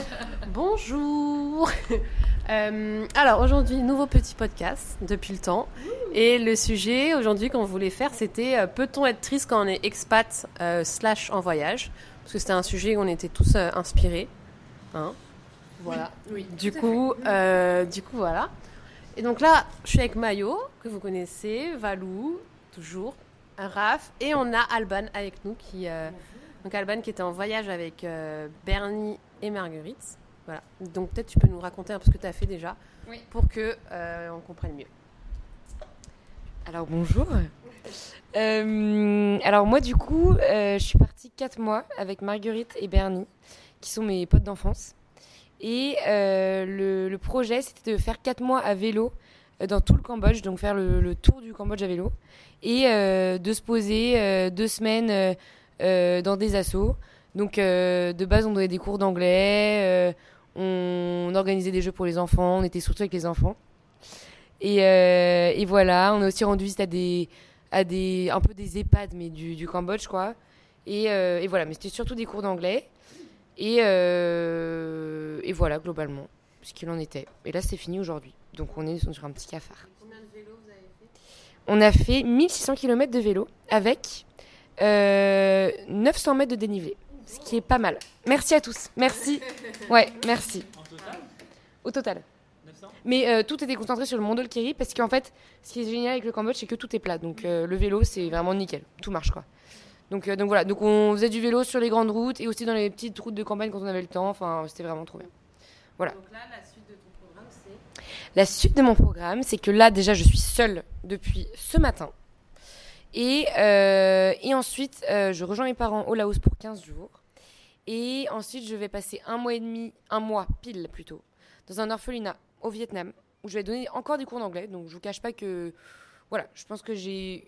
Bonjour. Euh, alors aujourd'hui, nouveau petit podcast depuis le temps. Et le sujet aujourd'hui qu'on voulait faire, c'était euh, peut-on être triste quand on est expat euh, slash en voyage? Parce que c'était un sujet où on était tous inspirés. Hein voilà. Oui. Du coup, du coup, voilà. Et donc là, je suis avec Mayo, que vous connaissez, Valou, toujours, Raph, et on a Alban avec nous, qui, donc Alban qui était en voyage avec Bernie et Marguerite. Voilà. Donc peut-être tu peux nous raconter un peu ce que tu as fait déjà, Oui. pour que euh, on comprenne mieux. Alors bonjour. Euh, alors moi du coup, euh, je suis partie 4 mois avec Marguerite et Bernie, qui sont mes potes d'enfance. Et le, le projet, c'était de faire 4 mois à vélo dans tout le Cambodge, donc faire le, le tour du Cambodge à vélo, et de se poser deux semaines dans des assos. Donc euh, de base, on donnait des cours d'anglais, euh, on organisait des jeux pour les enfants, on était surtout avec les enfants. Et, euh, et voilà, on a aussi rendu visite à des, à des, un peu des EHPAD, mais du, du Cambodge, quoi. Et, et voilà, mais c'était surtout des cours d'anglais. Et, et voilà, globalement, ce qu'il en était. Et là, c'est fini aujourd'hui. Donc, on est sur un petit cafard. Combien de vélos vous avez fait? On a fait 1600 km de vélo avec euh, 900 mètres de dénivelé, ce qui est pas mal. Merci à tous. Merci. Ouais, merci. En total Au total. 900 Mais euh, tout était concentré sur le Mondol Keri parce qu'en fait, ce qui est génial avec le Cambodge, c'est que tout est plat. Donc euh, le vélo, c'est vraiment nickel. Tout marche quoi. Donc, euh, donc voilà, donc on faisait du vélo sur les grandes routes et aussi dans les petites routes de campagne quand on avait le temps. Enfin, c'était vraiment trop bien. Voilà. Donc là, la suite de ton programme, c'est La suite de mon programme, c'est que là, déjà, je suis seule depuis ce matin. Et, et ensuite, je rejoins mes parents au Laos pour 15 jours. Et ensuite, je vais passer un mois et demi, un mois pile plutôt, dans un orphelinat au Vietnam, où je vais donner encore des cours d'anglais. Donc, je vous cache pas que. Voilà, je pense que j'ai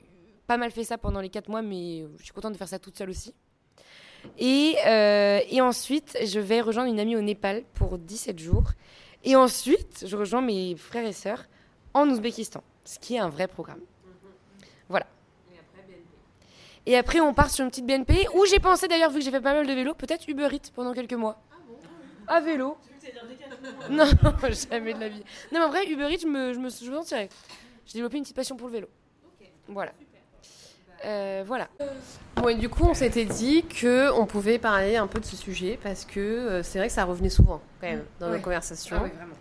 pas mal fait ça pendant les 4 mois, mais je suis contente de faire ça toute seule aussi. Et, euh, et ensuite, je vais rejoindre une amie au Népal pour 17 jours. Et ensuite, je rejoins mes frères et sœurs en Ouzbékistan, ce qui est un vrai programme. Voilà. Et après, on part sur une petite BNP où j'ai pensé d'ailleurs, vu que j'ai fait pas mal de vélo, peut-être Uber Eats pendant quelques mois. À vélo. Non, jamais de la vie. Non, mais en vrai, Uber Eats, je me, je me, je sentirais. J'ai développé une petite passion pour le vélo. Voilà. Euh, voilà. Bon, et du coup, on s'était dit que on pouvait parler un peu de ce sujet parce que euh, c'est vrai que ça revenait souvent quand même dans nos conversations. vraiment.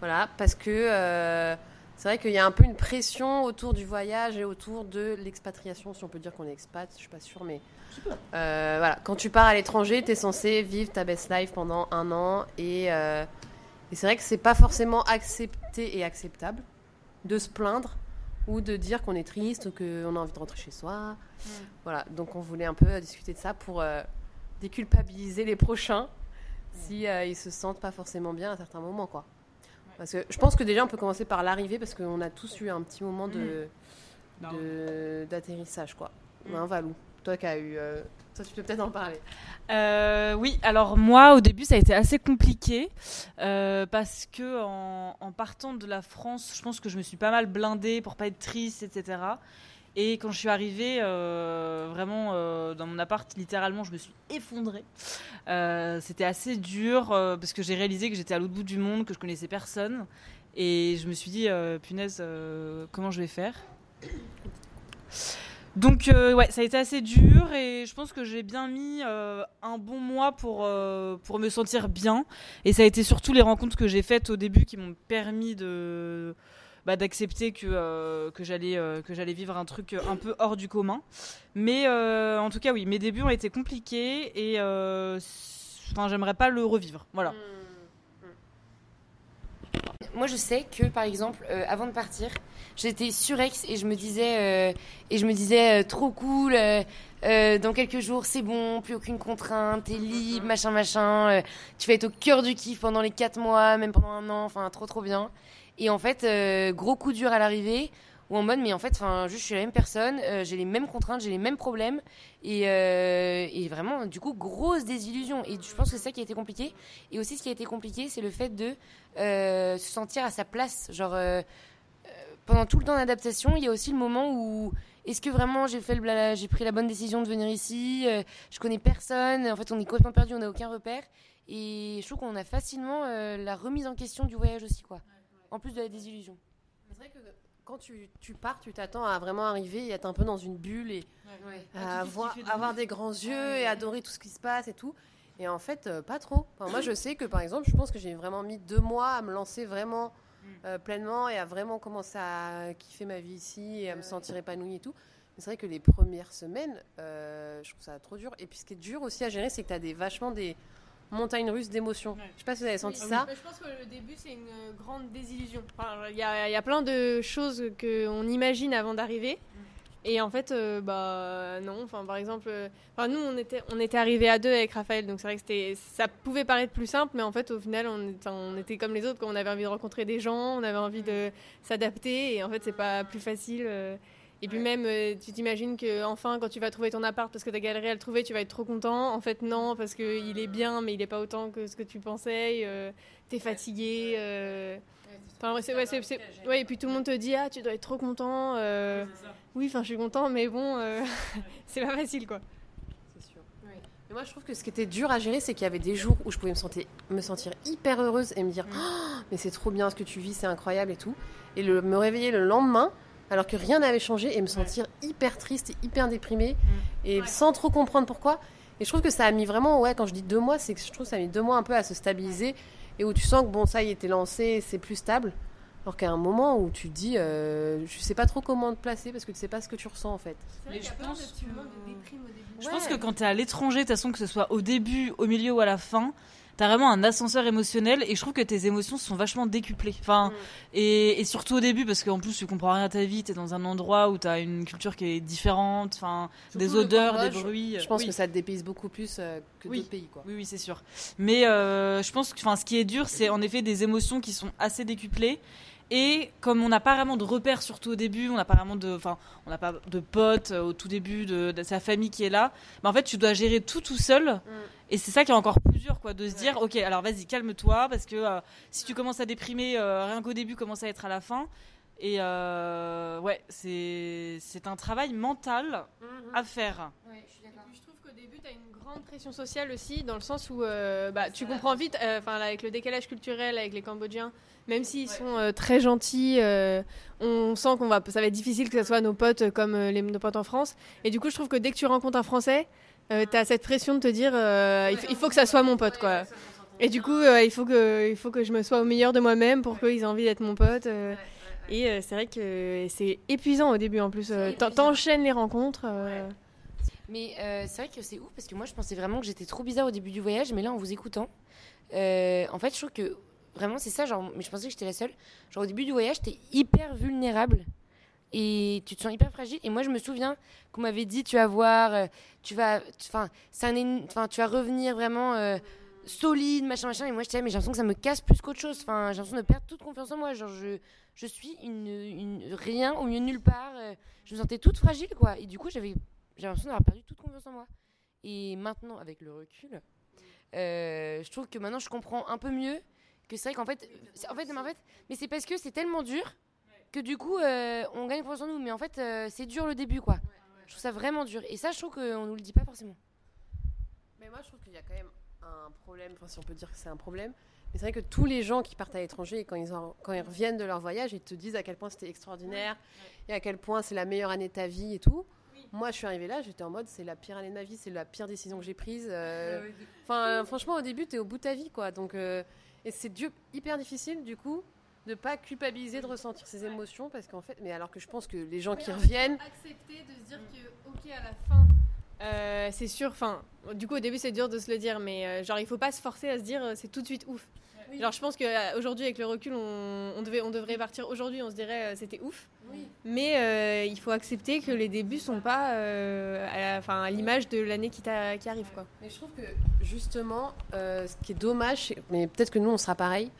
Voilà, parce que euh, c'est vrai qu'il y a un peu une pression autour du voyage et autour de l'expatriation, si on peut dire qu'on est expat, je suis pas sûre, mais euh, voilà, quand tu pars à l'étranger, tu es censé vivre ta best life pendant un an et, euh, et c'est vrai que c'est pas forcément accepté et acceptable de se plaindre ou de dire qu'on est triste ou qu'on a envie de rentrer chez soi. Voilà, donc on voulait un peu euh, discuter de ça pour euh, déculpabiliser les prochains si euh, ils se sentent pas forcément bien à certains moments, quoi. Parce que je pense que déjà on peut commencer par l'arrivée parce qu'on a tous eu un petit moment de de- d'atterrissage, quoi. Hein, Valou, toi qui as eu, euh, toi tu peux peut-être en parler. Euh, oui, alors moi au début ça a été assez compliqué euh, parce que en, en partant de la France, je pense que je me suis pas mal blindée pour pas être triste, etc. Et quand je suis arrivée, euh, vraiment euh, dans mon appart, littéralement, je me suis effondrée. Euh, C'était assez dur parce que j'ai réalisé que j'étais à l'autre bout du monde, que je connaissais personne, et je me suis dit punaise, comment je vais faire? Donc euh, ouais, ça a été assez dur et je pense que j'ai bien mis un bon mois pour, pour me sentir bien. Et ça a été surtout les rencontres que j'ai faites au début qui m'ont permis de bah, d'accepter que, euh, que j'allais euh, que j'allais vivre un truc un peu hors du commun. Mais euh, en tout cas oui, mes débuts ont été compliqués et euh, enfin j'aimerais pas le revivre. Voilà. Moi, je sais que, par exemple, euh, avant de partir, j'étais surex et je me disais, euh, et je me disais, euh, trop cool. euh, euh, dans quelques jours, c'est bon, plus aucune contrainte, t'es libre, machin, machin. euh, tu vas être au cœur du kiff pendant les quatre mois, même pendant un an, enfin, trop, trop bien. Et en fait, euh, gros coup dur à l'arrivée, ou en mode, mais en fait, enfin, je suis la même personne, euh, j'ai les mêmes contraintes, j'ai les mêmes problèmes, et, euh, et vraiment, du coup, grosse désillusion. Et je pense que c'est ça qui a été compliqué. Et aussi, ce qui a été compliqué, c'est le fait de se sentir à sa place. Genre, pendant tout le temps d'adaptation, il y a aussi le moment où est-ce que vraiment j'ai fait le j'ai pris la bonne décision de venir ici euh, Je connais personne. En fait, on est complètement perdu, on n'a aucun repère. Et je trouve qu'on a facilement la remise en question du voyage aussi, quoi. En plus de la désillusion. C'est vrai que quand tu, tu pars, tu t'attends à vraiment arriver et être un peu dans une bulle et à avoir, avoir des grands yeux et adorer tout ce qui se passe et tout. Et en fait, euh, pas trop. Enfin, moi, je sais que par exemple, je pense que j'ai vraiment mis deux mois à me lancer vraiment euh, pleinement et à vraiment commencer à kiffer ma vie ici et à me sentir épanouie et tout. Mais c'est vrai que les premières semaines, euh, je trouve ça trop dur. Et puis ce qui est dur aussi à gérer, c'est que tu as des, vachement des montagnes russes d'émotions. Je sais pas si vous avez senti Oui, ça. bah, Je pense que le début, c'est une euh, grande désillusion. Enfin, Il y, a, il y a plein de choses qu'on imagine avant d'arriver. Et en fait, euh, bah non. Enfin, par exemple, euh, enfin, nous, on était, on était arrivés à deux avec Raphaël, donc c'est vrai que c'était, ça pouvait paraître plus simple, mais en fait, au final, on était, on était comme les autres. Quand on avait envie de rencontrer des gens, on avait envie de s'adapter, et en fait, c'est pas plus facile. euh. Et puis même, euh, tu t'imagines que enfin, quand tu vas trouver ton appart parce que t'as galéré à le trouver, tu vas être trop content. En fait, non, parce que il est bien, mais il est pas autant que ce que tu pensais. Euh, T'es fatigué. euh. Enfin, ouais, c'est, ouais, et puis tout le monde te dit ah tu dois être trop content. euh. Oui, enfin je suis content, mais bon, euh, c'est pas facile quoi. C'est sûr. Mais moi, je trouve que ce qui était dur à gérer, c'est qu'il y avait des jours où je pouvais me sentir, me sentir hyper heureuse et me dire Oh, mais c'est trop bien ce que tu vis, c'est incroyable et tout. Et le, me réveiller le lendemain, alors que rien n'avait changé, et me sentir hyper triste et hyper déprimée, et sans trop comprendre pourquoi. Et je trouve que ça a mis vraiment, ouais, quand je dis deux mois, c'est que je trouve que ça a mis deux mois un peu à se stabiliser, et où tu sens que bon, ça y t'es lancé, c'est plus stable. Alors qu'à un moment où tu te dis, euh, je sais pas trop comment te placer parce que tu sais pas ce que tu ressens en fait. Mais je pense que- Je Ouais. pense que quand t'es à l'étranger, de toute façon, que ce soit au début, au milieu ou à la fin, t'as vraiment un ascenseur émotionnel et je trouve que tes émotions sont vachement décuplées. Enfin, Mm. et, et surtout au début, parce qu'en plus, tu comprends rien à ta vie, t'es dans un endroit où t'as une culture qui est différente, enfin, des odeurs, des bruits. Je pense Oui. que ça te dépayse beaucoup plus euh, que Oui. d'autres pays quoi. Oui, oui, c'est sûr. Mais euh, je pense que enfin, ce qui est dur, c'est en effet des émotions qui sont assez décuplées. Et comme on n'a pas vraiment de repères, surtout au début, on n'a pas vraiment de, enfin, on n'a pas de potes euh, au tout début de, de sa famille qui est là. Mais en fait, tu dois gérer tout tout seul. Et c'est ça qui est encore plus dur, quoi, de se dire, ok, alors vas-y, calme-toi, parce que euh, si tu commences à déprimer, euh, rien qu'au début, commence à être à la fin. Et euh, ouais, c'est c'est un travail mental à faire. Et puis je trouve qu'au début, tu as une grande pression sociale aussi, dans le sens où euh, bah, tu comprends vite, euh, enfin avec le décalage culturel avec les Cambodgiens, même s'ils sont euh, très gentils, euh, on sent qu'on va, ça va être difficile que ce soit nos potes comme les, nos potes en France. Et du coup, je trouve que dès que tu rencontres un Français, tu as cette pression de te dire, euh, il, faut que ça soit mon pote, quoi. Et du coup, euh, il, faut que, il faut que je me sois au meilleur de moi-même pour qu'ils aient envie d'être mon pote. euh. Et euh, c'est vrai que c'est épuisant au début en plus. euh, t'en- T'enchaînes les rencontres. euh. Mais euh, c'est vrai que c'est ouf parce que moi je pensais vraiment que j'étais trop bizarre au début du voyage, mais là en vous écoutant, euh, en fait je trouve que vraiment c'est ça, genre, mais je pensais que j'étais la seule. Genre au début du voyage, t'es hyper vulnérable et tu te sens hyper fragile. Et moi je me souviens qu'on m'avait dit tu vas voir, euh, tu vas, enfin, enfin, tu vas revenir vraiment euh, solide, machin, machin. Et moi j'étais là, mais j'ai l'impression que ça me casse plus qu'autre chose. Enfin, j'ai l'impression de perdre toute confiance en moi. Genre je, je suis une, une rien au milieu de nulle part. euh, je me sentais toute fragile quoi. Et du coup j'avais j'ai l'impression d'avoir perdu toute confiance en moi. Et maintenant, avec le recul, je trouve que maintenant je comprends un peu mieux que c'est vrai qu'en fait, en fait, mais c'est parce que c'est tellement dur que du coup, euh, on gagne confiance en nous. Mais en fait, euh, c'est dur le début, quoi. Je trouve ça vraiment dur. Et ça, je trouve qu'on nous le dit pas forcément. Mais moi, je trouve qu'il y a quand même un problème, enfin, si on peut dire que c'est un problème. Mais c'est vrai que tous les gens qui partent à l'étranger, quand ils, en- quand ils reviennent de leur voyage, ils te disent à quel point c'était extraordinaire et à quel point c'est la meilleure année de ta vie et tout. Moi, je suis arrivée là, j'étais en mode c'est la pire année de ma vie, c'est la pire décision que j'ai prise. euh, Enfin, franchement, au début, t'es au bout de ta vie, quoi. Donc, et c'est hyper difficile, du coup, de pas culpabiliser de ressentir ces émotions, parce qu'en fait, mais alors que je pense que les gens qui reviennent, accepter de se dire que ok à la fin euh, c'est sûr enfin du coup au début c'est dur de se le dire mais euh, genre il faut pas se forcer à se dire euh, c'est tout de suite ouf. Genre je pense que euh, aujourd'hui avec le recul on, on devait on devrait partir aujourd'hui on se dirait euh, c'était ouf. Mais euh, il faut accepter que les débuts sont pas euh, enfin à l'image de l'année qui, qui arrive quoi. Mais je trouve que justement, euh, ce qui est dommage, mais peut-être que nous on sera pareil,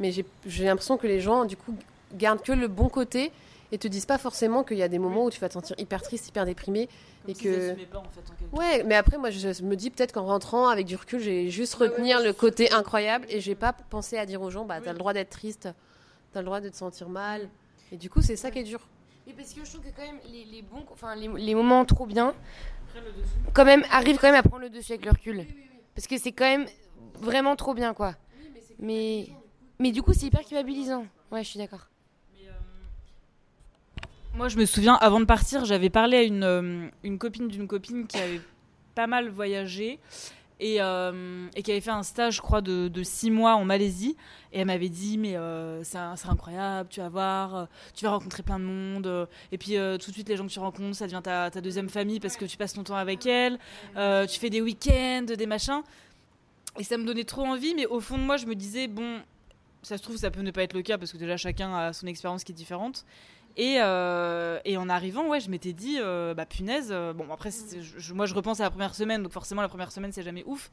mais j'ai j'ai l'impression que les gens du coup gardent que le bon côté et te disent pas forcément qu'il y a des moments où tu vas te sentir hyper triste, hyper déprimé. Comme Et s'ils que- pas, en fait, en Ouais, mais après moi je me dis peut-être qu'en rentrant avec du recul, j'ai juste retenir le côté incroyable et j'ai pas pensé à dire aux gens bah t'as le droit d'être triste, t'as le droit de te sentir mal. Et du coup c'est ça qui est dur. Et parce que je trouve que quand même les, les bons, enfin les, les moments trop bien, quand même arrivent quand même à prendre le dessus avec le recul. Parce que c'est quand même vraiment trop bien, quoi. Mais, mais du coup, c'est hyper culpabilisant. Ouais, je suis d'accord. Moi, je me souviens, avant de partir, j'avais parlé à une, euh, une copine d'une copine qui avait pas mal voyagé et, euh, et qui avait fait un stage, je crois, de, de six mois en Malaisie. Et elle m'avait dit, mais euh, c'est incroyable, tu vas voir, euh, tu vas rencontrer plein de monde. euh, et puis euh, tout de suite, les gens que tu rencontres, ça devient ta, deuxième famille parce que tu passes ton temps avec elle. euh, tu fais des week-ends, des machins. Et ça me donnait trop envie, mais au fond de moi, je me disais, bon, ça se trouve, ça peut ne pas être le cas parce que déjà, chacun a son expérience qui est différente. Et, euh, et en arrivant, ouais, je m'étais dit, euh, bah punaise, euh, bon après, je- moi je repense à la première semaine, donc forcément la première semaine c'est jamais ouf.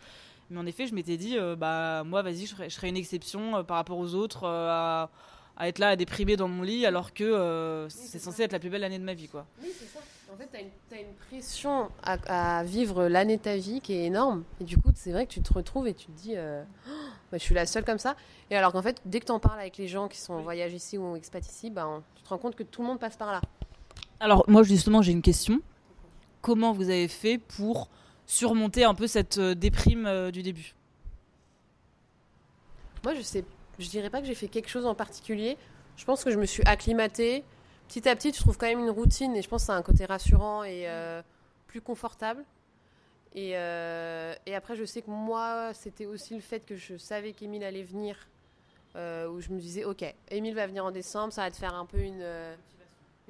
Mais en effet, je m'étais dit, bah moi vas-y, je ferai une exception par rapport aux autres, à, à être là à déprimer dans mon lit alors que c'est censé être la plus belle année de ma vie, quoi. Oui, c'est ça. En fait, tu as, une pression à, à vivre l'année de ta vie qui est énorme. Et du coup, c'est vrai que tu te retrouves et tu te dis, Oh, bah, je suis la seule comme ça. Et alors qu'en fait, dès que tu en parles avec les gens qui sont en voyage ici ou expat ici, bah, on- tu te rends compte que tout le monde passe par là. Alors moi justement j'ai une question. Comment vous avez fait pour surmonter un peu cette euh, déprime euh, du début? Moi, je sais, je dirais pas que j'ai fait quelque chose en particulier. Je pense que je me suis acclimatée. Petit à petit, tu trouves quand même une routine et je pense que ça a un côté rassurant et euh, plus confortable. Et, euh, et après, je sais que moi, c'était aussi le fait que je savais qu'Émile allait venir, euh, où je me disais, ok, Émile va venir en décembre, ça va te faire un peu une, euh,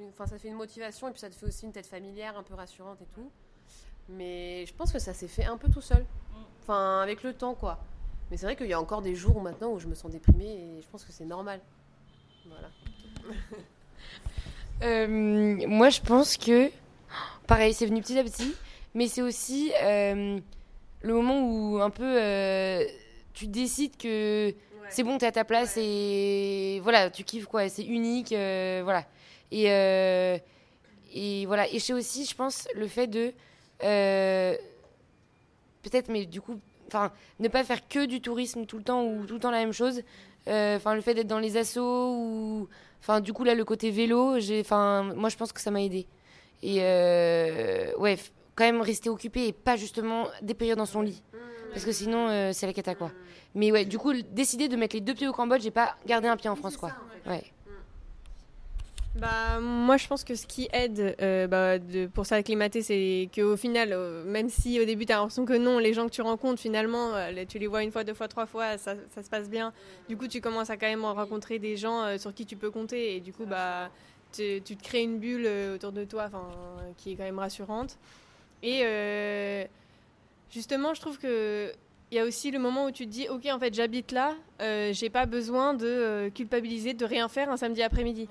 une- enfin, ça fait une motivation et puis ça te fait aussi une tête familière, un peu rassurante et tout. Mais je pense que ça s'est fait un peu tout seul, enfin, avec le temps, quoi. Mais c'est vrai qu'il y a encore des jours maintenant où je me sens déprimée et je pense que c'est normal. Voilà. Moi, je pense que, pareil, c'est venu petit à petit, mais c'est aussi euh, le moment où un peu euh, tu décides que c'est bon, t'es à ta place et voilà, tu kiffes quoi, c'est unique, euh, voilà. Et, et voilà, et c'est aussi, je pense, le fait de peut-être, mais du coup, enfin, ne pas faire que du tourisme tout le temps ou tout le temps la même chose. Enfin, le fait d'être dans les assos ou Enfin, du coup, là, le côté vélo, j'ai, enfin, moi, je pense que ça m'a aidé. Et ouais, quand même rester occupé et pas justement dépérir dans son lit. Parce que sinon, euh, c'est la cata, quoi. Mais ouais, du coup, décider de mettre les deux pieds au Cambodge et pas garder un pied en France, quoi. Ouais. Bah, moi, je pense que ce qui aide euh, bah, de, pour s'acclimater, c'est qu'au final, euh, même si au début, tu as l'impression que non, les gens que tu rencontres, finalement, euh, tu les vois une fois, deux fois, trois fois, ça, ça se passe bien. Du coup, tu commences à quand même rencontrer des gens euh, sur qui tu peux compter. Et du coup, bah, tu, tu te crées une bulle autour de toi enfin, qui est quand même rassurante. Et euh, justement, je trouve que. Il y a aussi le moment où tu te dis, ok, en fait, j'habite là, euh, j'ai pas besoin de euh, culpabiliser, de rien faire un samedi après-midi.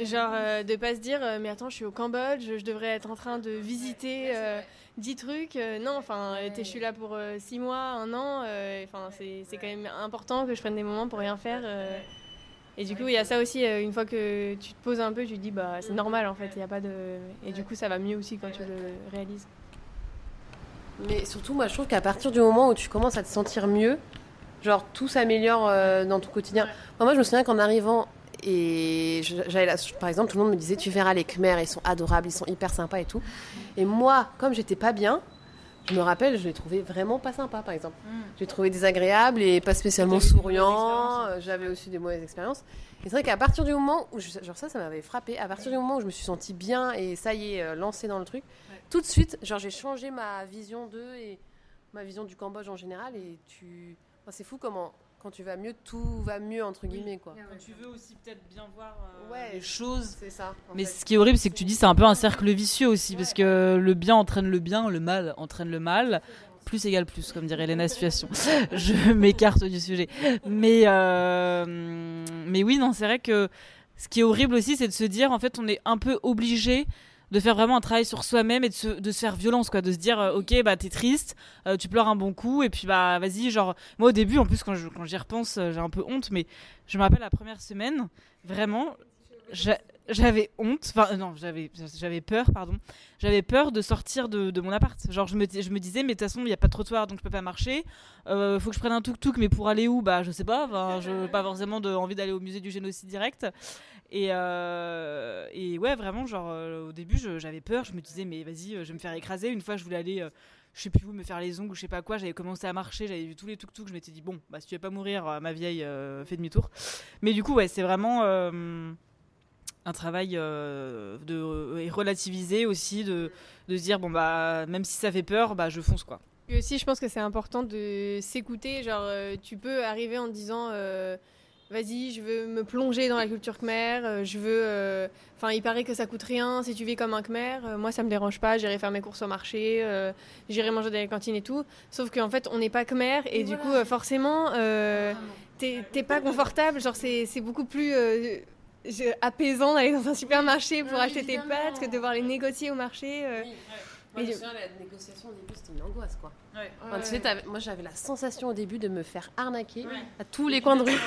Genre euh, de pas se dire euh, mais attends je suis au Cambodge, je devrais être en train de visiter 10 trucs. Non, enfin je suis là pour 6 mois, un an. Enfin c'est quand même important que je prenne des moments pour rien faire. Et du coup il y a ça aussi, euh, une fois que tu te poses un peu, tu te dis bah c'est normal en fait, il y a pas de... Et du coup ça va mieux aussi quand tu le réalises. Mais surtout, moi, je trouve qu'à partir du moment où tu commences à te sentir mieux, genre tout s'améliore euh, dans ton quotidien. Enfin, moi, je me souviens qu'en arrivant et j'avais la- par exemple, tout le monde me disait tu verras les Khmers, ils sont adorables, ils sont hyper sympas et tout. Et moi, comme j'étais pas bien, je me rappelle, je les trouvais vraiment pas sympas, par exemple. Je les trouvais désagréables et pas spécialement expériences, Euh, J'avais aussi des mauvaises expériences. Et c'est vrai qu'à partir du moment où, je- genre ça, ça m'avait frappé. À partir du moment où je me suis sentie bien et ça y est, euh, lancée dans le truc, tout de suite, genre j'ai changé ma vision d'eux et ma vision du Cambodge en général. Et tu, enfin, c'est fou comment quand tu vas mieux, tout va mieux entre guillemets quoi. Quand tu veux aussi peut-être bien voir euh, Ouais. les choses. C'est ça. Mais fait. ce qui est horrible, c'est que tu dis c'est un peu un cercle vicieux aussi, parce que le bien entraîne le bien, le mal entraîne le mal. Plus égale plus, comme dirait Léna Situation. Je m'écarte du sujet. Mais, euh, mais oui, non, c'est vrai que ce qui est horrible aussi, c'est de se dire, en fait, on est un peu obligé de faire vraiment un travail sur soi-même et de se, faire violence, quoi. De se dire, euh, ok, bah, t'es triste, euh, tu pleures un bon coup, et puis, bah, vas-y, genre, moi, au début, en plus, quand je- j'y repense, euh, j'ai un peu honte, mais je me rappelle la première semaine, vraiment, j'a- j'avais honte, enfin, non, j'avais, j'avais peur, pardon. J'avais peur de sortir de, mon appart. Genre, je me, je me disais, mais de toute façon, il n'y a pas de trottoir, donc je peux pas marcher. Euh, faut que je prenne un tuk-tuk, mais pour aller où? Bah, je sais pas. Je n'ai pas forcément de, envie d'aller au musée du génocide direct. Et, et ouais, vraiment, genre, euh, au début, j'avais peur. Je me disais, mais vas-y, euh, je vais me faire écraser. Une fois, je voulais aller. euh, je sais plus où me faire les ongles ou je sais pas quoi. J'avais commencé à marcher, j'avais vu tous les tuk-tuk. Je m'étais dit, bon, bah, si tu veux pas mourir, ma vieille, euh, fait demi-tour. Mais du coup, ouais, c'est vraiment un travail euh, de relativiser aussi, de, de se dire, bon, bah, même si ça fait peur, bah, je fonce quoi. Et aussi, je pense que c'est important de s'écouter. Genre, tu peux arriver en disant Vas-y, je veux me plonger dans la culture khmer. euh, je veux. euh, Enfin, il paraît que ça coûte rien si tu vis comme un khmer. Euh, moi, ça me dérange pas. J'irai faire mes courses au marché. euh, J'irai manger dans les cantines et tout. Sauf qu'en fait, on n'est pas khmer. Et, Et du voilà. coup, forcément, t'es pas confortable. Genre, c'est beaucoup plus. apaisant d'aller dans un supermarché pour acheter tes pâtes que de devoir les négocier au marché. Moi, je me souviens, la négociation au début, c'était une angoisse, quoi. Ouais. Enfin, tu sais, moi, j'avais la sensation au début de me faire arnaquer à tous les coins de rue.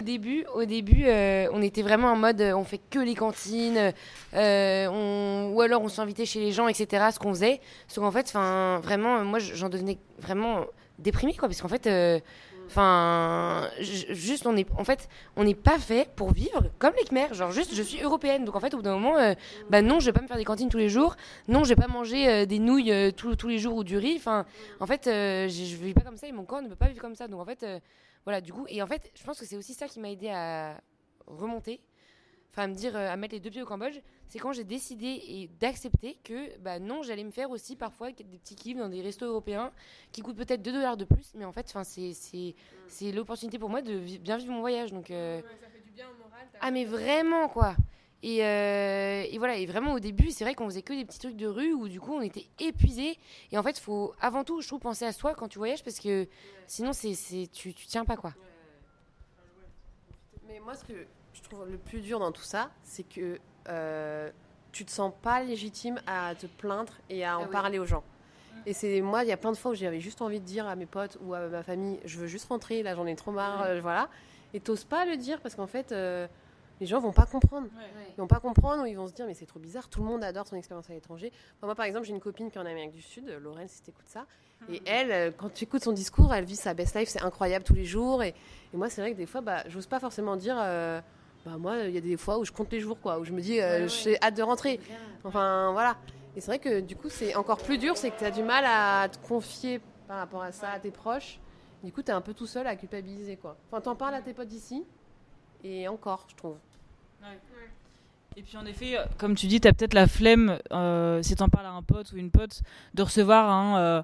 Au début, au début euh, on était vraiment en mode euh, on fait que les cantines, euh, on, ou alors on s'invitait chez les gens, etc. Ce qu'on faisait. Sauf qu'en fait, enfin, vraiment, moi j'en devenais vraiment déprimée, quoi. Parce qu'en fait, euh, enfin, juste, on est, en fait, on n'est pas fait pour vivre comme les Khmers. Genre, juste, je suis européenne. Donc en fait, au bout d'un moment, euh, bah non, je vais pas me faire des cantines tous les jours. Non, je vais pas manger euh, des nouilles euh, tous- tous les jours ou du riz. Enfin, en fait, je je vis pas comme ça et mon corps ne peut pas vivre comme ça. Donc en fait. voilà, du coup, et en fait, je pense que c'est aussi ça qui m'a aidé à remonter, enfin à me dire, euh, à mettre les deux pieds au Cambodge, c'est quand j'ai décidé et d'accepter que, bah non, j'allais me faire aussi parfois des petits kiffs dans des restos européens qui coûtent peut-être 2 dollars de plus, mais en fait, enfin, c'est, c'est, c'est l'opportunité pour moi de vi- bien vivre mon voyage. Donc, euh, ça fait du bien au moral. ah, mais vraiment, quoi. Et, euh, et voilà, et vraiment au début, c'est vrai qu'on faisait que des petits trucs de rue où du coup on était épuisé. Et en fait, faut avant tout, je trouve, penser à soi quand tu voyages parce que sinon, c'est, tu, tu tiens pas, quoi. Mais moi, ce que trouve le plus dur dans tout ça, c'est que euh, tu te sens pas légitime à te plaindre et à en Ah oui. parler aux gens. Et c'est moi, il y a plein de fois où j'avais juste envie de dire à mes potes ou à ma famille, je veux juste rentrer, là j'en ai trop marre, euh, voilà. Et t'oses pas le dire parce qu'en fait, euh, les gens vont pas comprendre. Ils vont pas comprendre ou ils vont se dire mais c'est trop bizarre, tout le monde adore son expérience à l'étranger. Enfin, moi par exemple j'ai une copine qui est en Amérique du Sud, Lorraine si t'écoutes ça, et elle euh, quand tu écoutes son discours elle vit sa best life, c'est incroyable tous les jours et, et moi c'est vrai que des fois bah, j'ose pas forcément dire euh, bah moi il y a des fois où je compte les jours quoi, où je me dis euh, Ouais, ouais. j'ai hâte de rentrer. Enfin voilà. Et c'est vrai que du coup c'est encore plus dur, c'est que tu as du mal à te confier par rapport à ça à tes proches. Du coup tu es un peu tout seul à culpabiliser quoi. Enfin t'en parles à tes potes d'ici et encore je trouve. Et puis en effet, euh, comme tu dis, tu as peut-être la flemme, euh, si t'en parles à un pote ou une pote, de recevoir un euh,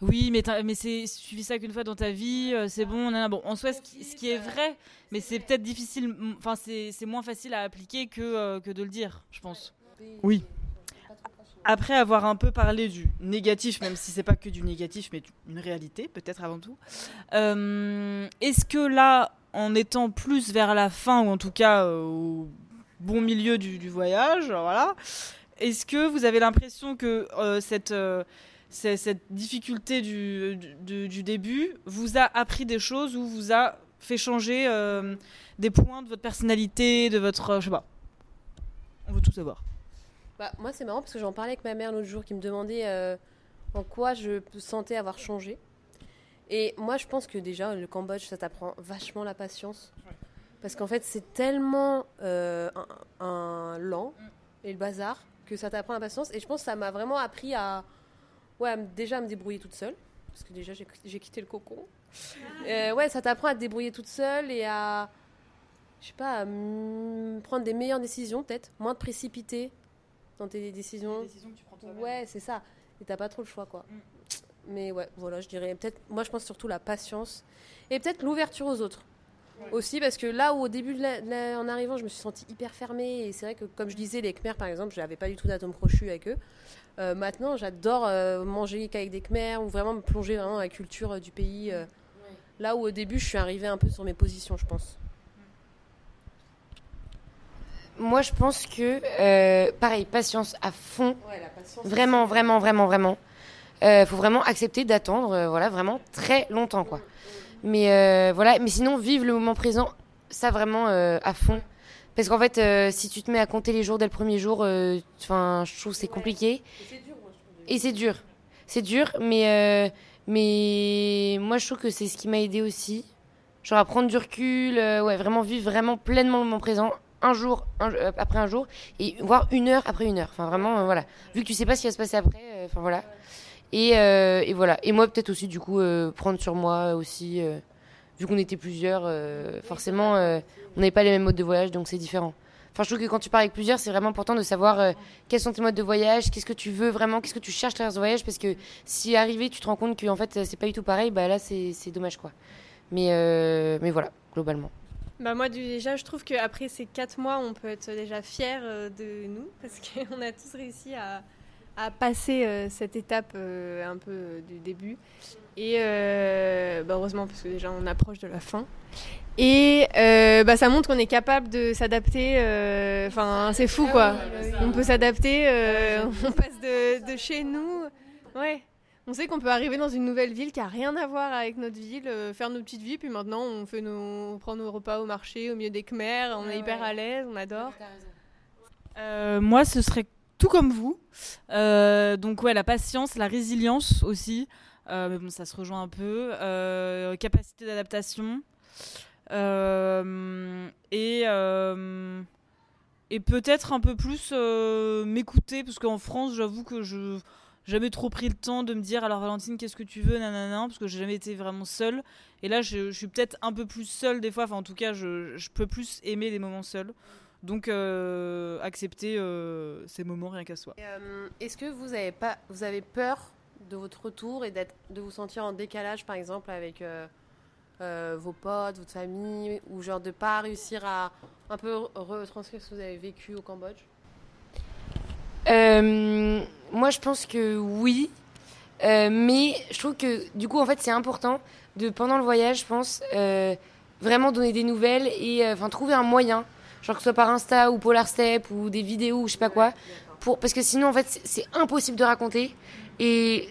oui, mais, mais c'est, tu vis ça qu'une fois dans ta vie, euh, c'est bon, bon. En soi, ce qui, ce qui est vrai, mais c'est peut-être difficile, enfin, c'est, c'est moins facile à appliquer que, euh, que de le dire, je pense. Oui. Après avoir un peu parlé du négatif, même si c'est pas que du négatif, mais une réalité, peut-être avant tout, euh, est-ce que là, en étant plus vers la fin, ou en tout cas euh, au bon milieu du, du voyage, voilà, est-ce que vous avez l'impression que euh, cette, euh, cette difficulté du, du, du début vous a appris des choses ou vous a fait changer euh, des points de votre personnalité, de votre. euh, je sais pas. On veut tout savoir. Bah, moi, c'est marrant parce que j'en parlais avec ma mère l'autre jour qui me demandait euh, en quoi je sentais avoir changé. Et moi, je pense que déjà, le Cambodge, ça t'apprend vachement la patience. Parce qu'en fait, c'est tellement euh, un, un lent et le bazar que ça t'apprend la patience. Et je pense que ça m'a vraiment appris à, ouais, déjà à me débrouiller toute seule. Parce que déjà, j'ai quitté le cocon. Euh, ouais, ça t'apprend à te débrouiller toute seule et à, je sais pas, à prendre des meilleures décisions, peut-être. Moins de précipiter dans tes décisions. décisions que tu prends Ouais, c'est ça. Et t'as pas trop le choix, quoi. Mm. Mais ouais, voilà, je dirais peut-être. Moi, je pense surtout la patience et peut-être l'ouverture aux autres. Aussi, parce que là où au début, de la- de la- en arrivant, je me suis sentie hyper fermée. Et c'est vrai que, comme je disais, les Khmers, par exemple, je n'avais pas du tout d'atome crochu avec eux. Euh, maintenant, j'adore euh, manger qu'avec des Khmers ou vraiment me plonger vraiment dans la culture euh, du pays. euh. Là où au début, je suis arrivée un peu sur mes positions, je pense. Moi, je pense que, euh, pareil, patience à fond. Ouais, la patience. Vraiment, vraiment, vraiment, vraiment. Euh, faut vraiment accepter d'attendre, euh, voilà, vraiment très longtemps, quoi. Mais euh, voilà, mais sinon, vivre le moment présent, ça vraiment euh, à fond. Parce qu'en fait, euh, si tu te mets à compter les jours dès le premier jour, enfin, je trouve que c'est compliqué. Et c'est dur. C'est dur, mais, mais moi, je trouve que c'est ce qui m'a aidé aussi. Genre à prendre du recul, ouais, vraiment vivre vraiment pleinement le moment présent, un jour un- après un jour, et voire une heure après une heure. Enfin, vraiment, voilà. Vu que tu sais pas ce qui va se passer après, enfin voilà. Et, euh, et voilà. Et moi, peut-être aussi, du coup, euh, prendre sur moi aussi. euh, vu qu'on était plusieurs, forcément, on n'avait pas les mêmes modes de voyage, donc c'est différent. Enfin, je trouve que quand tu pars avec plusieurs, c'est vraiment important de savoir euh, quels sont tes modes de voyage, qu'est-ce que tu veux vraiment, qu'est-ce que tu cherches à ce voyage, parce que si arrivé, tu te rends compte que en fait, c'est pas du tout pareil, bah là, c'est dommage, quoi. Mais, mais voilà, globalement. Bah moi déjà je trouve qu'après ces quatre mois on peut être déjà fiers euh, de nous parce qu'on a tous réussi à, à passer euh, cette étape euh, un peu euh, du début. Et bah, heureusement parce que déjà on approche de la fin. Et bah, ça montre qu'on est capable de s'adapter enfin c'est fou quoi. on peut s'adapter on passe de, de chez nous. Ouais. On sait qu'on peut arriver dans une nouvelle ville qui a rien à voir avec notre ville, euh, faire nos petites vies, puis maintenant on fait nos, on prend nos repas au marché, au milieu des Khmers, on est hyper à l'aise, on adore. Euh, moi, ce serait tout comme vous. Euh, donc ouais, la patience, la résilience aussi. Euh, mais bon, ça se rejoint un peu. Euh, capacité d'adaptation. Et et peut-être un peu plus m'écouter parce qu'en France, j'avoue que je jamais trop pris le temps de me dire alors Valentine qu'est-ce que tu veux nanana parce que j'ai jamais été vraiment seule et là je, suis peut-être un peu plus seule des fois enfin en tout cas je, peux plus aimer les moments seuls donc euh, accepter euh, ces moments rien qu'à soi. Euh, Est-ce que vous avez pas, vous avez peur de votre retour et de vous sentir en décalage, par exemple, avec euh, euh, vos potes, votre famille, ou genre de pas réussir à un peu retranscrire ce que vous avez vécu au Cambodge? Euh, moi, je pense que oui. Euh, mais je trouve que du coup, en fait, c'est important de, pendant le voyage, je pense, euh, vraiment donner des nouvelles et euh, enfin trouver un moyen, genre que ce soit par Insta ou Polar Step ou des vidéos ou je sais pas quoi, pour, parce que sinon, en fait, c'est- impossible de raconter. Et,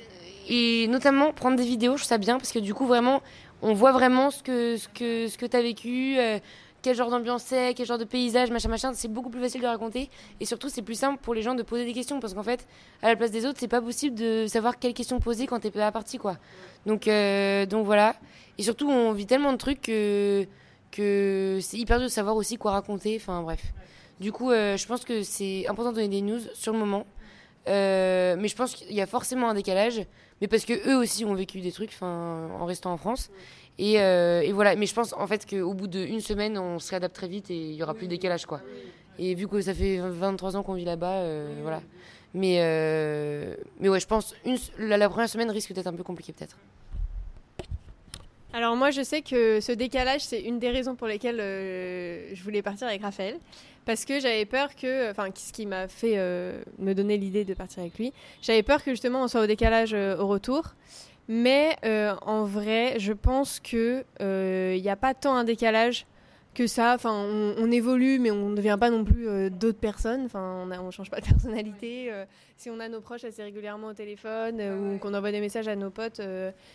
et notamment, prendre des vidéos, je trouve ça bien parce que du coup, vraiment, on voit vraiment ce que, ce que, ce que tu as vécu. euh, quel genre d'ambiance c'est, quel genre de paysage, machin, machin, c'est beaucoup plus facile de raconter. Et surtout, c'est plus simple pour les gens de poser des questions parce qu'en fait, à la place des autres, c'est pas possible de savoir quelles questions poser quand t'es pas partie, quoi. Donc, euh, donc voilà. Et surtout, on vit tellement de trucs que, que c'est hyper dur de savoir aussi quoi raconter. Enfin, bref. Du coup, euh, je pense que c'est important de donner des news sur le moment. Euh, mais je pense qu'il y a forcément un décalage. Mais parce que eux aussi ont vécu des trucs en restant en France. Et, euh, et voilà. Mais je pense en fait qu'au bout d'une semaine, on se réadapte très vite et il y aura plus de décalage, quoi. Et vu que ça fait 23 ans qu'on vit là-bas, voilà. Mais, mais ouais, je pense une, la première semaine risque d'être un peu compliquée peut-être. Alors moi je sais que ce décalage c'est une des raisons pour lesquelles euh, je voulais partir avec Raphaël. Parce que j'avais peur que, enfin ce qui m'a fait euh, me donner l'idée de partir avec lui, j'avais peur que justement on soit au décalage euh, au retour. Mais en vrai je pense qu'il n'y a pas tant un décalage que ça. Enfin, on, on évolue, mais on ne devient pas non plus euh, d'autres personnes. Enfin, on ne change pas de personnalité. Euh, si on a nos proches assez régulièrement au téléphone euh, ou qu'on envoie des messages à nos potes,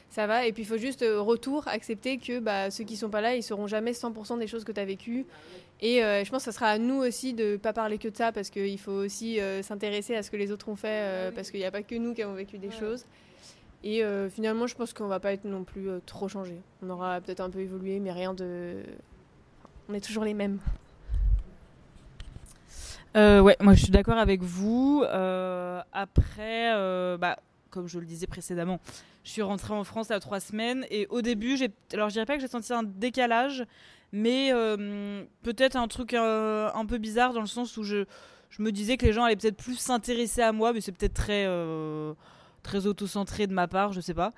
ça va. Et puis, il faut juste, retour, accepter que bah, ceux qui sont pas là, ils sauront jamais 100% des choses que tu as vécues. Et je pense que ça sera à nous aussi de pas parler que de ça, parce qu'il faut aussi s'intéresser à ce que les autres ont fait, parce qu'il n'y a pas que nous qui avons vécu des choses. Et finalement, je pense qu'on va pas être non plus trop changé. On aura peut-être un peu évolué, mais rien de. On est toujours les mêmes. Euh, ouais, moi je suis d'accord avec vous. Euh, après, euh, bah, comme je le disais précédemment, je suis rentrée en France il y a trois semaines et au début, j'ai, alors je dirais pas que j'ai senti un décalage, mais peut-être un truc un peu bizarre dans le sens où je, je me disais que les gens allaient peut-être plus s'intéresser à moi, mais c'est peut-être très très auto-centré de ma part, je sais pas.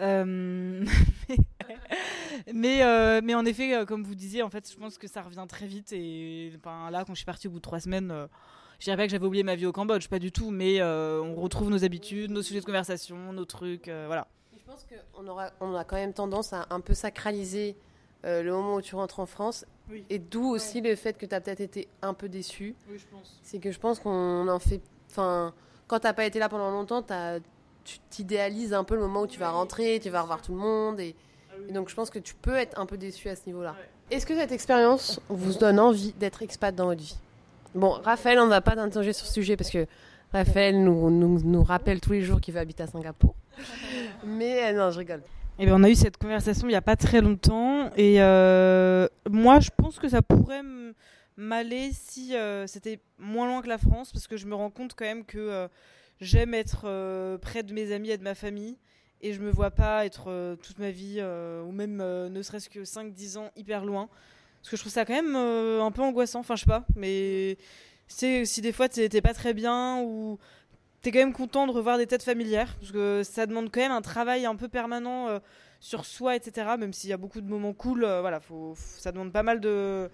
Euh, mais euh, mais en effet, euh, comme vous disiez, en fait, je pense que ça revient très vite. Et là, quand je suis partie au bout de trois semaines, euh, je dirais pas que j'avais oublié ma vie au Cambodge, pas du tout. Mais euh, on retrouve nos habitudes, nos sujets de conversation, nos trucs, euh, voilà. Je pense qu'on aura, on a quand même tendance à un peu sacraliser euh, le moment où tu rentres en France. Oui. Et d'où aussi le fait que tu as peut-être été un peu déçu. Oui, je pense. C'est que je pense qu'on en fait. Enfin, quand t'as pas été là pendant longtemps, t'as- tu t'idéalises un peu le moment où tu vas rentrer, tu vas revoir tout le monde. Et, et donc je pense que tu peux être un peu déçu à ce niveau-là. Est-ce que cette expérience vous donne envie d'être expat dans votre vie? Bon, Raphaël, on ne va pas t'interroger sur ce sujet parce que Raphaël nous, nous, nous rappelle tous les jours qu'il va habiter à Singapour. Mais euh, non, je rigole. Eh bien, on a eu cette conversation il n'y a pas très longtemps. Et euh, moi, je pense que ça pourrait m'aller si euh, c'était moins loin que la France, parce que je me rends compte quand même que euh, j'aime être près de mes amis et de ma famille et je me vois pas être toute ma vie ou même ne serait-ce que 5-10 ans hyper loin parce que je trouve ça quand même un peu angoissant enfin je sais pas mais c'est si des fois t'es pas très bien ou t'es quand même content de revoir des têtes familières parce que ça demande quand même un travail un peu permanent euh, sur soi, etc. Même s'il y a beaucoup de moments cool, euh, voilà, ça demande pas mal de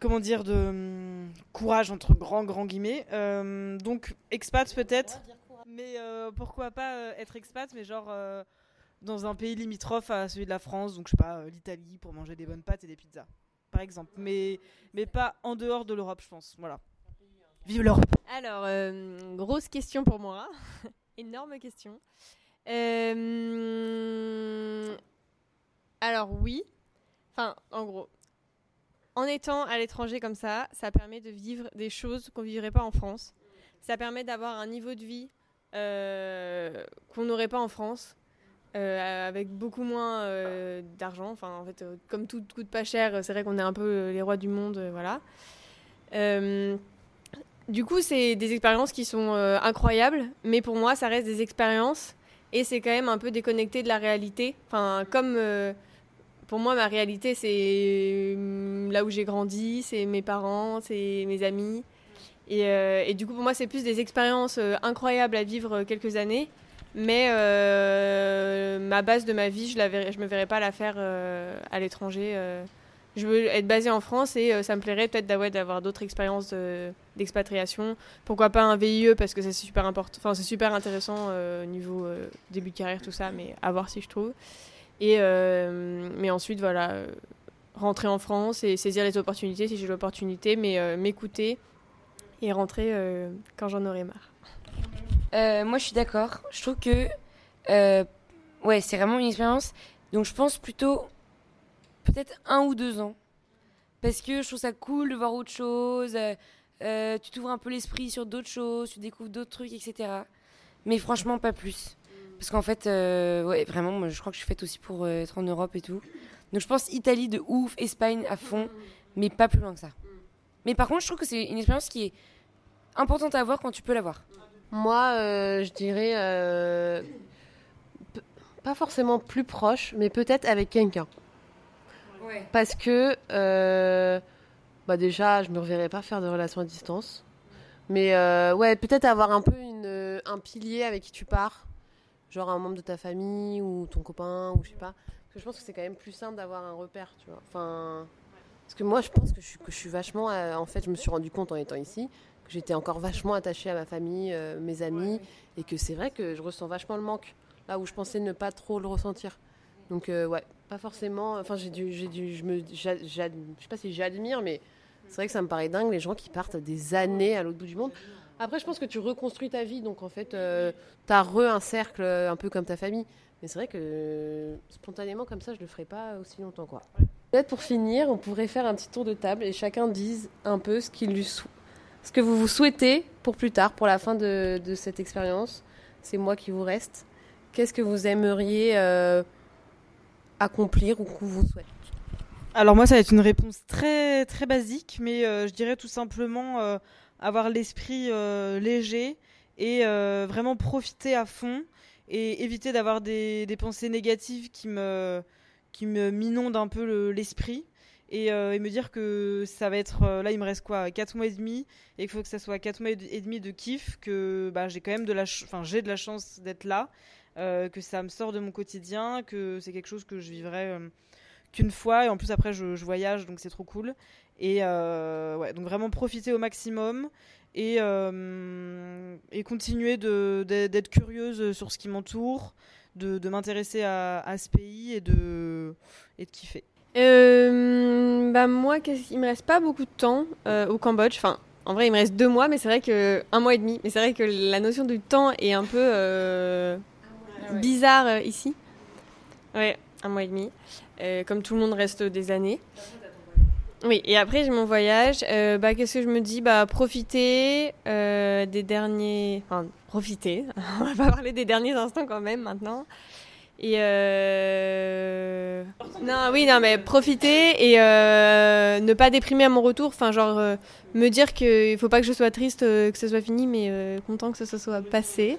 comment dire de hum, courage entre grands grands guillemets. Euh, donc expat peut-être, mais pourquoi pas être expat, mais genre dans un pays limitrophe à celui de la France, donc je sais pas l'Italie pour manger des bonnes pâtes et des pizzas, par exemple, mais mais pas en dehors de l'Europe, je pense. Voilà. Vive l'Europe Alors, euh, grosse question pour moi. Énorme question. Euh, alors oui. Enfin, en gros, en étant à l'étranger comme ça, ça permet de vivre des choses qu'on ne vivrait pas en France. Ça permet d'avoir un niveau de vie euh, qu'on n'aurait pas en France. avec beaucoup moins d'argent. Enfin, en fait, comme tout coûte pas cher, c'est vrai qu'on est un peu les rois du monde, voilà. Du coup, c'est des expériences qui sont euh, incroyables, mais pour moi, ça reste des expériences et c'est quand même un peu déconnecté de la réalité. Enfin, comme euh, pour moi, ma réalité, c'est euh, là où j'ai grandi, c'est mes parents, c'est mes amis. Et, du coup, pour moi, c'est plus des expériences incroyables à vivre quelques années. Mais ma base de ma vie, je ne me verrais pas la faire à l'étranger je veux être basée en France et euh, ça me plairait peut-être d'avoir d'autres expériences d'expatriation. Pourquoi pas un VIE parce que c'est super super intéressant euh, au niveau euh, début de carrière tout ça, mais à voir si je trouve. Et mais ensuite voilà, rentrer en France et saisir les opportunités si j'ai l'opportunité, mais m'écouter et rentrer quand j'en aurai marre. moi je suis d'accord. Je trouve que ouais c'est vraiment une expérience. Donc je pense plutôt peut-être un ou deux ans. Parce que je trouve ça cool de voir autre chose. Euh, euh, tu t'ouvres un peu l'esprit sur d'autres choses, tu découvres d'autres trucs, etc. Mais franchement, pas plus. Parce qu'en fait, euh, ouais, vraiment, je crois que je suis faite aussi pour être en Europe et tout. Donc je pense Italie de ouf, Espagne à fond, mais pas plus loin que ça. Mais par contre, je trouve que c'est une expérience qui est importante à avoir quand tu peux l'avoir. Moi, je dirais pas forcément plus proche, mais peut-être avec quelqu'un. Parce que, euh, bah déjà, je me reverrais pas faire de relations à distance. Mais euh, ouais, peut-être avoir un peu une, un pilier avec qui tu pars. Genre un membre de ta famille ou ton copain ou je sais pas. Parce que je pense que c'est quand même plus simple d'avoir un repère, tu vois. Enfin, parce que moi, je pense que je suis, que je suis vachement. Euh, en fait, je me suis rendu compte en étant ici que j'étais encore vachement attachée à ma famille, mes amis. Et que c'est vrai que je ressens vachement le manque. Là où je pensais ne pas trop le ressentir. Donc, ouais, pas forcément. Enfin, j'ai dû, j'ai dû, je me, je sais pas si j'admire, mais c'est vrai que ça me paraît dingue les gens qui partent des années à l'autre bout du monde. Après, je pense que tu reconstruis ta vie, donc en fait, euh, tu as re un cercle un peu comme ta famille. Mais c'est vrai que spontanément, comme ça, je le ferai pas aussi longtemps, quoi. Peut-être pour finir, on pourrait faire un petit tour de table et chacun dise un peu ce qu'il lui ce que vous vous souhaitez pour plus tard, pour la fin de, de cette expérience. C'est moi qui vous reste. Qu'est-ce que vous aimeriez euh, accomplir ou que vous souhaitez Alors moi, ça va être une réponse très très basique, mais euh, je dirais tout simplement euh, avoir l'esprit euh, léger et vraiment profiter à fond et éviter d'avoir des, pensées négatives qui me qui me minondent un peu l'esprit. et, me dire que ça va être là il me reste quoi 4 mois et demi et il faut que ça soit 4 mois et demi de kiff que bah, j'ai quand même de la enfin j'ai de la chance d'être là euh, que ça me sort de mon quotidien, que c'est quelque chose que je vivrai euh, qu'une fois. Et en plus, après, je, voyage, donc c'est trop cool. Et euh, ouais, donc vraiment profiter au maximum et, et continuer d'être curieuse sur ce qui m'entoure, de, de m'intéresser à, à, ce pays et de, et de kiffer. bah moi, il me reste pas beaucoup de temps au Cambodge. Enfin, en vrai, il me reste deux mois, mais c'est vrai que un mois et demi. Mais c'est vrai que la notion du temps est un peu bizarre euh, ici. Ouais, un mois et demi. Euh, comme tout le monde reste des années. Oui, et après j'ai mon voyage. Euh, bah, qu'est-ce que je me dis? Bah, profiter des derniers. Enfin, profiter. On va pas parler des derniers instants quand même maintenant. Et euh, non, oui, non, mais profiter et euh, ne pas déprimer à mon retour. Enfin, genre euh, me dire qu'il faut pas que je sois triste, euh, que ce soit fini, mais euh, content que ce soit passé.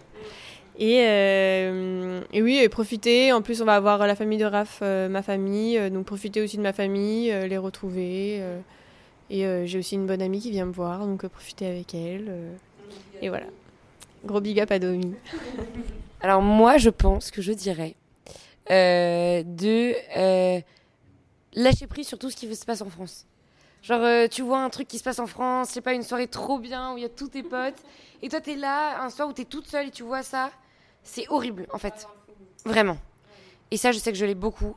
Et, euh, et oui, et profiter. En plus, on va avoir la famille de Raph, euh, ma famille, euh, donc profiter aussi de ma famille, les retrouver. et j'ai aussi une bonne amie qui vient me voir, donc profiter avec elle. et voilà. Gros big up à Domi. Alors moi, je pense que je dirais de lâcher prise sur tout ce qui se passe en France. Genre, tu vois un truc qui se passe en France, sais pas, une soirée trop bien où il y a tous tes potes, et toi t'es là, un soir où t'es toute seule et tu vois ça, c'est horrible en fait. Vraiment. Et ça, je sais que je l'ai beaucoup.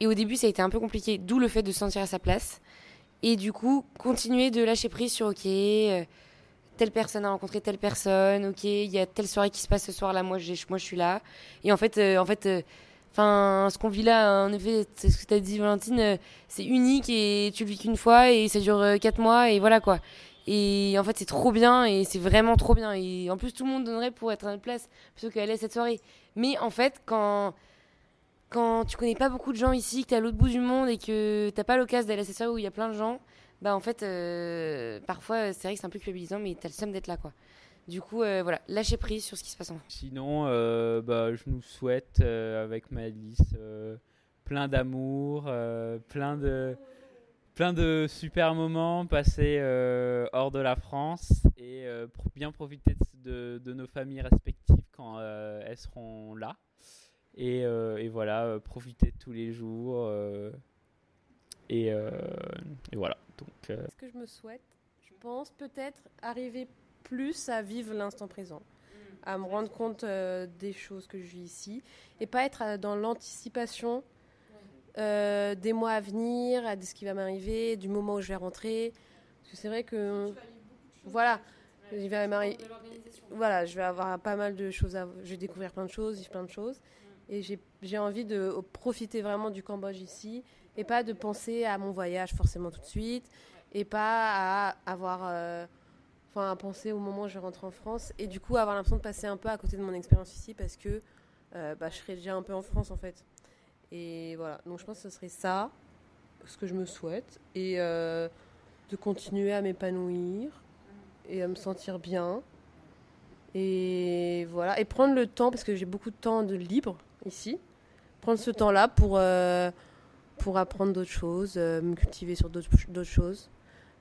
Et au début, ça a été un peu compliqué, d'où le fait de se sentir à sa place. Et du coup, continuer de lâcher prise sur, ok, euh, telle personne a rencontré telle personne, ok, il y a telle soirée qui se passe ce soir-là, moi, je suis là. Et en fait, euh, en fait, euh, ce qu'on vit là, en effet, c'est ce que tu as dit, Valentine, c'est unique et tu le vis qu'une fois et ça dure euh, quatre mois et voilà quoi. Et en fait, c'est trop bien et c'est vraiment trop bien. Et en plus, tout le monde donnerait pour être à notre place plutôt qu'aller à cette soirée. Mais en fait, quand quand tu connais pas beaucoup de gens ici, que t'es à l'autre bout du monde et que t'as pas l'occasion d'aller à cette soirée où il y a plein de gens, bah en fait, euh, parfois, c'est vrai que c'est un peu culpabilisant, mais t'as le seum d'être là, quoi. Du coup, euh, voilà, lâcher prise sur ce qui se passe en. Sinon, euh, bah, je nous souhaite avec Malice plein d'amour, plein de plein de super moments passés euh, hors de la France et euh, pour bien profiter de, de nos familles respectives quand euh, elles seront là. Et, euh, et voilà, euh, profiter de tous les jours. euh, et, euh, et voilà. Donc, euh, Ce que je me souhaite, je pense peut-être arriver plus à vivre l'instant présent, à me rendre compte euh, des choses que je vis ici et pas être euh, dans l'anticipation euh, des mois à venir, à de ce qui va m'arriver, du moment où je vais rentrer. Parce que c'est vrai que voilà, il va m'arriver- voilà, je vais avoir pas mal de choses à, je vais découvrir plein de choses, vivre plein de choses, et j'ai j'ai envie de profiter vraiment du Cambodge ici et pas de penser à mon voyage forcément tout de suite et pas à avoir euh, enfin à penser au moment où je vais rentrer en France et du coup avoir l'impression de passer un peu à côté de mon expérience ici parce que euh, bah, je serai déjà un peu en France en fait et voilà donc je pense que ce serait ça ce que je me souhaite et euh, de continuer à m'épanouir et à me sentir bien et voilà et prendre le temps parce que j'ai beaucoup de temps de libre ici prendre ce temps là pour euh, pour apprendre d'autres choses, euh, me cultiver sur d'autres choses.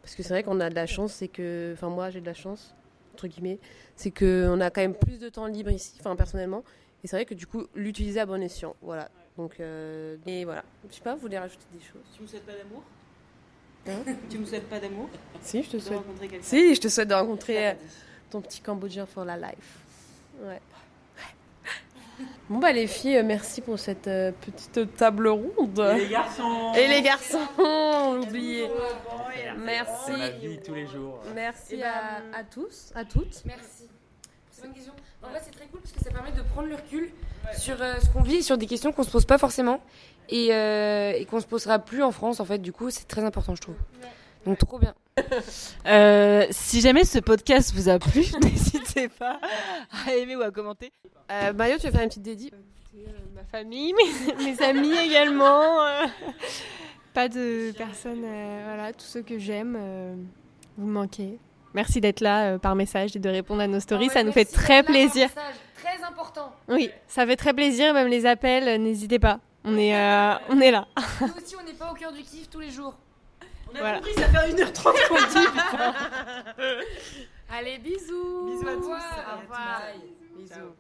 Parce que c'est vrai qu'on a de la chance, c'est que, enfin moi j'ai de la chance, entre guillemets, c'est qu'on a quand même plus de temps libre ici, enfin personnellement. Et c'est vrai que du coup, l'utiliser à bon escient, voilà. Donc, euh, et voilà. Je sais pas, vous voulez rajouter des choses? Tu me souhaites pas d'amour? Hein? Tu me souhaites pas d'amour? Si, je te De souhaite. rencontrer quelqu'un Si, je te souhaite de rencontrer euh, ton petit Cambodgien for la life. Ouais. Bon bah les filles, merci pour cette euh, petite table ronde. Et les garçons Et les garçons, on oublié. Merci. c'est ma vie tous les jours. Merci ben, à, à tous, à toutes. Merci. C'est une bonne question. En vrai, c'est très cool parce que ça permet de prendre le recul sur euh, ce qu'on vit, sur des questions qu'on se pose pas forcément et, euh, et qu'on se posera plus en France. En fait, du coup, c'est très important, je trouve. Donc, trop bien. Euh, si jamais ce podcast vous a plu, n'hésitez pas à aimer ou à commenter. Euh, Mario, tu veux faire une petite dédie? Ma famille, mes, mes amis également. euh, pas de personnes, euh, voilà, tous ceux que j'aime, euh, vous me manquez. Merci d'être là euh, par message et de répondre à nos stories, ça nous fait très plaisir. Très important. Oui, ça fait très plaisir, même les appels, euh, n'hésitez pas. On est, euh, on est là. Nous aussi, on n'est pas au cœur du kiff tous les jours. On a Voilà. compris, ça fait 1h30 qu'on dit. Allez, bisous Bisous à tous. Au revoir. Bisous.